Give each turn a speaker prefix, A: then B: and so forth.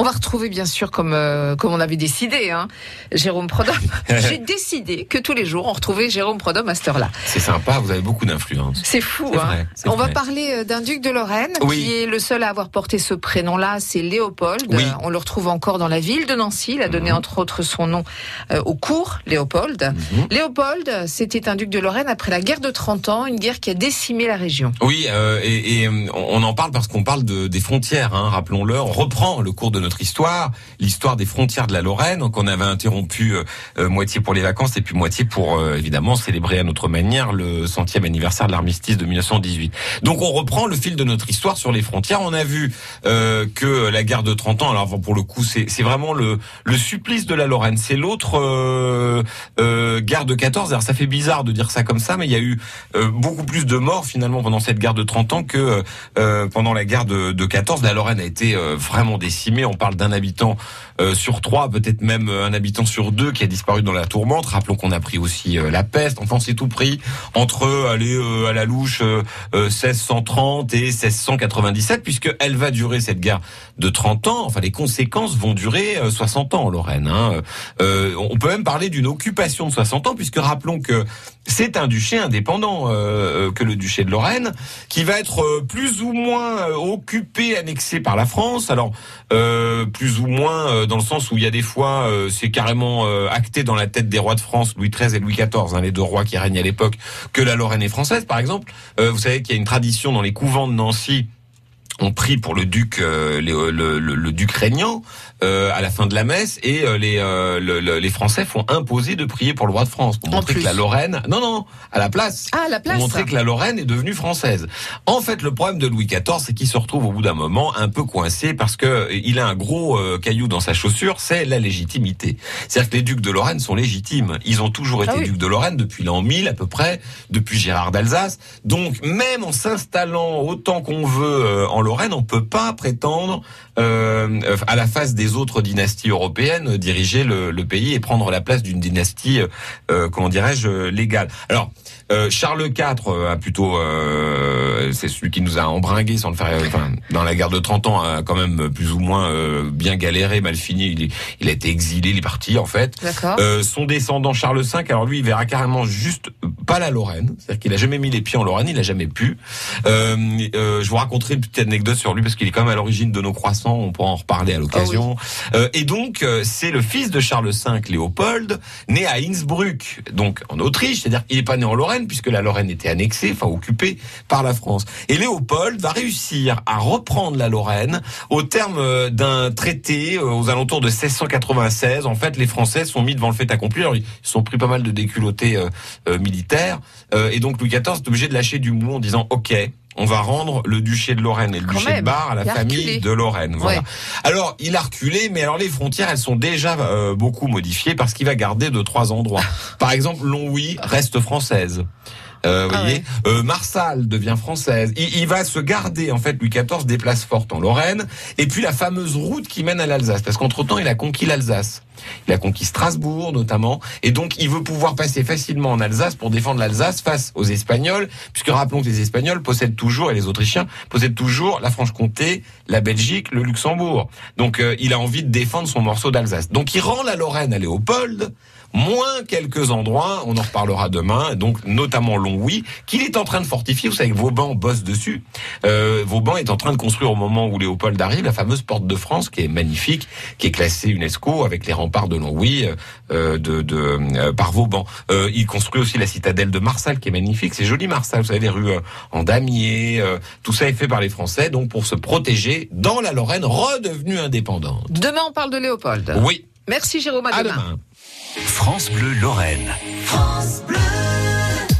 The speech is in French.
A: On va retrouver bien sûr comme euh, comme on avait décidé, hein, Jérôme Prodhomme. J'ai décidé que tous les jours on retrouvait Jérôme Prodhomme à cette heure-là.
B: C'est sympa, vous avez beaucoup d'influence.
A: C'est fou. Hein.
B: vrai,
A: on va parler euh, d'un duc de Lorraine
B: Oui.
A: qui est le seul à avoir porté ce prénom-là, c'est Léopold.
B: Oui.
A: Euh, On le retrouve encore dans la ville de Nancy. Il a donné
B: Mhm.
A: entre autres son nom euh, au cours Léopold.
B: Mhm.
A: Léopold, c'était un duc de Lorraine après la guerre de 30 ans, une guerre qui a décimé la région.
B: Oui, euh, et, et, on en parle parce qu'on parle de, des frontières, hein, rappelons-le. On reprend le cours de notre histoire, l'histoire des frontières de la Lorraine, qu'on avait interrompu euh, euh, moitié pour les vacances et puis moitié pour, euh, évidemment, célébrer à notre manière le centième anniversaire de l'armistice de 1918. Donc on reprend le fil de notre histoire sur les frontières. On a vu euh, que la guerre de 30 ans, alors pour le coup, c'est vraiment le, le supplice de la Lorraine. C'est l'autre euh, euh, guerre de 14. Alors ça fait bizarre de dire ça comme ça, mais il y a eu beaucoup plus de morts finalement pendant cette guerre de 30 ans que pendant la guerre de, de 14. La Lorraine a été vraiment décimée. Parle d'un habitant euh, sur trois, peut-être même euh, un habitant sur deux qui a disparu dans la tourmente. Rappelons qu'on a pris aussi euh, la peste. Enfin, on s'est tout pris entre aller à la louche euh, euh, 1630 et 1697, puisque elle va durer cette guerre de 30 ans. Enfin, les conséquences vont durer euh, 60 ans en Lorraine. Hein. On peut même parler d'une occupation de 60 ans, puisque rappelons que c'est un duché indépendant que le duché de Lorraine, qui va être plus ou moins occupé, annexé par la France. Alors plus ou moins euh, dans le sens où il y a des fois euh, c'est carrément euh, acté dans la tête des rois de France, Louis XIII et Louis XIV, hein, les deux rois qui règnent à l'époque, que la Lorraine est française, par exemple. Euh, vous savez qu'il y a une tradition dans les couvents de Nancy. On prie pour le duc, euh, les- le, le- le duc régnant euh, à la fin de la messe, et euh, les, euh, le- le- les Français font imposer de prier pour le roi de France pour
A: En
B: montrer
A: plus.
B: que la Lorraine, non non, à la place,
A: Ah, la
B: pour
A: place.
B: montrer que la Lorraine est devenue française. En fait, le problème de Louis XIV, c'est qu'il se retrouve au bout d'un moment un peu coincé parce que euh, il a un gros euh, caillou dans sa chaussure, c'est la légitimité. C'est-à-dire que les ducs de Lorraine sont légitimes. Ils ont toujours été
A: Ah oui.
B: ducs de Lorraine depuis l'an 1000 à peu près, depuis Gérard d'Alsace. Donc, même en s'installant autant qu'on veut euh, en Lorraine, on peut pas prétendre euh, à la face des autres dynasties européennes diriger le, le pays et prendre la place d'une dynastie, euh, comment dirais-je, légale. Alors. Euh, Charles IV a plutôt, euh, c'est celui qui nous a embringué sans le faire, enfin, dans la guerre de 30 ans, a quand même plus ou moins euh, bien galéré, mal fini. Il, il a été exilé, il est parti en fait. Son descendant Charles V, alors lui, il verra carrément juste pas la Lorraine, c'est-à-dire qu'il a jamais mis les pieds en Lorraine, il a jamais pu. Euh, euh, je vous raconterai une petite anecdote sur lui parce qu'il est quand même à l'origine de nos croissants, on pourra en reparler à l'occasion. Euh, et donc, c'est le fils de Charles V, Léopold, né à Innsbruck, donc en Autriche, c'est-à-dire qu'il est pas né en Lorraine puisque la Lorraine était annexée, enfin occupée par la France. Et Léopold va réussir à reprendre la Lorraine au terme d'un traité aux alentours de 1696. En fait, les Français sont mis devant le fait accompli. Alors, ils sont pris pas mal de déculottés euh, euh. Euh, et donc, Louis XIV est obligé de lâcher du mou en disant, OK, on va rendre le duché de Lorraine et le
A: Quand
B: duché de Bar à la famille
A: reculé.
B: de Lorraine. Voilà.
A: Ouais.
B: Alors, il a reculé, mais alors les frontières, elles sont déjà euh, beaucoup modifiées parce qu'il va garder deux, trois endroits. Par exemple, Longwy reste française. Euh, vous
A: Ah
B: voyez, euh, Marsal devient française. Il, il va se garder en fait Louis XIV des places fortes en Lorraine et puis la fameuse route qui mène à l'Alsace parce qu'entre temps il a conquis l'Alsace. Il a conquis Strasbourg notamment et donc il veut pouvoir passer facilement en Alsace pour défendre l'Alsace face aux Espagnols puisque rappelons que les Espagnols possèdent toujours et les Autrichiens possèdent toujours la Franche-Comté, la Belgique, le Luxembourg. Donc euh, il a envie de défendre son morceau d'Alsace. Donc il rend la Lorraine à Léopold moins quelques endroits, on en reparlera demain, donc notamment Longwy, qu'il est en train de fortifier. Vous savez que Vauban bosse dessus. Euh, Vauban est en train de construire au moment où Léopold arrive la fameuse porte de France, qui est magnifique, qui est classée UNESCO avec les remparts de Longwy euh, de, de euh, par Vauban. Il construit aussi la citadelle de Marsal, qui est magnifique. C'est joli Marsal, vous savez les rues en damier. tout ça est fait par les Français, donc pour se protéger dans la Lorraine redevenue indépendante.
A: Demain, on parle de Léopold.
B: Oui,
A: Merci Jérôme, à
B: à
A: demain.
B: demain.
C: France Bleu Lorraine.
D: France Bleu.